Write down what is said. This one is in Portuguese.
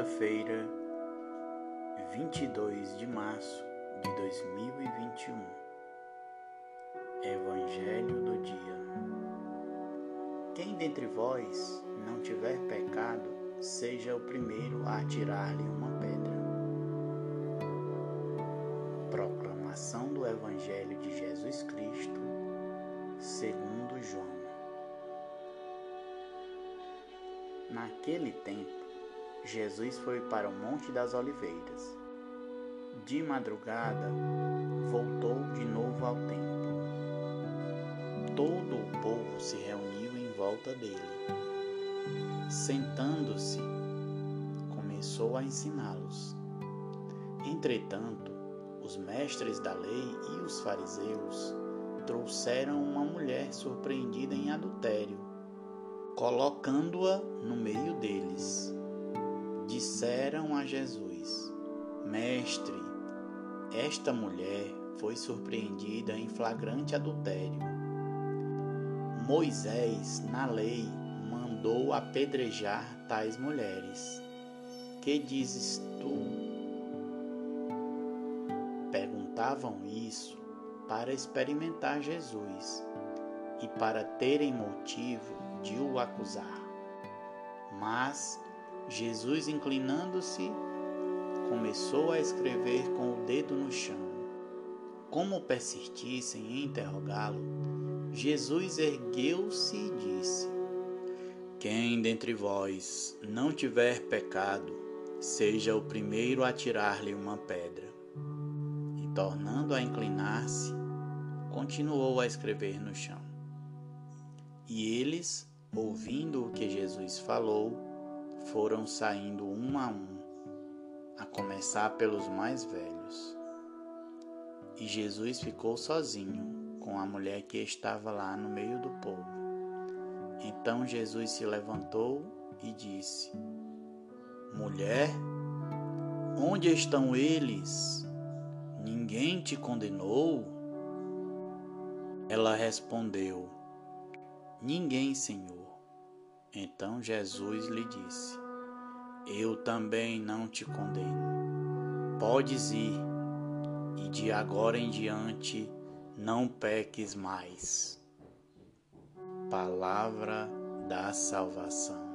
Quinta-feira, 22 de março de 2021. Evangelho do dia. Quem dentre vós não tiver pecado, seja o primeiro a atirar-lhe uma pedra. Proclamação do Evangelho de Jesus Cristo, segundo João. Naquele tempo, Jesus foi para o Monte das Oliveiras. De madrugada, voltou de novo ao templo. Todo o povo se reuniu em volta dele. Sentando-se, começou a ensiná-los. Entretanto, os mestres da lei e os fariseus trouxeram uma mulher surpreendida em adultério, colocando-a no meio deles disseram a Jesus: Mestre, esta mulher foi surpreendida em flagrante adultério. Moisés, na lei, mandou apedrejar tais mulheres. Que dizes tu? Perguntavam isso para experimentar Jesus e para terem motivo de o acusar. Mas Jesus, inclinando-se, começou a escrever com o dedo no chão. Como persistissem em interrogá-lo, Jesus ergueu-se e disse: Quem dentre vós não tiver pecado, seja o primeiro a tirar-lhe uma pedra. E tornando a inclinar-se, continuou a escrever no chão. E eles, ouvindo o que Jesus falou, foram saindo um a um, a começar pelos mais velhos. E Jesus ficou sozinho com a mulher que estava lá no meio do povo. Então Jesus se levantou e disse: Mulher, onde estão eles? Ninguém te condenou? Ela respondeu: Ninguém, Senhor. Então Jesus lhe disse: Eu também não te condeno. Podes ir, e de agora em diante não peques mais. Palavra da salvação.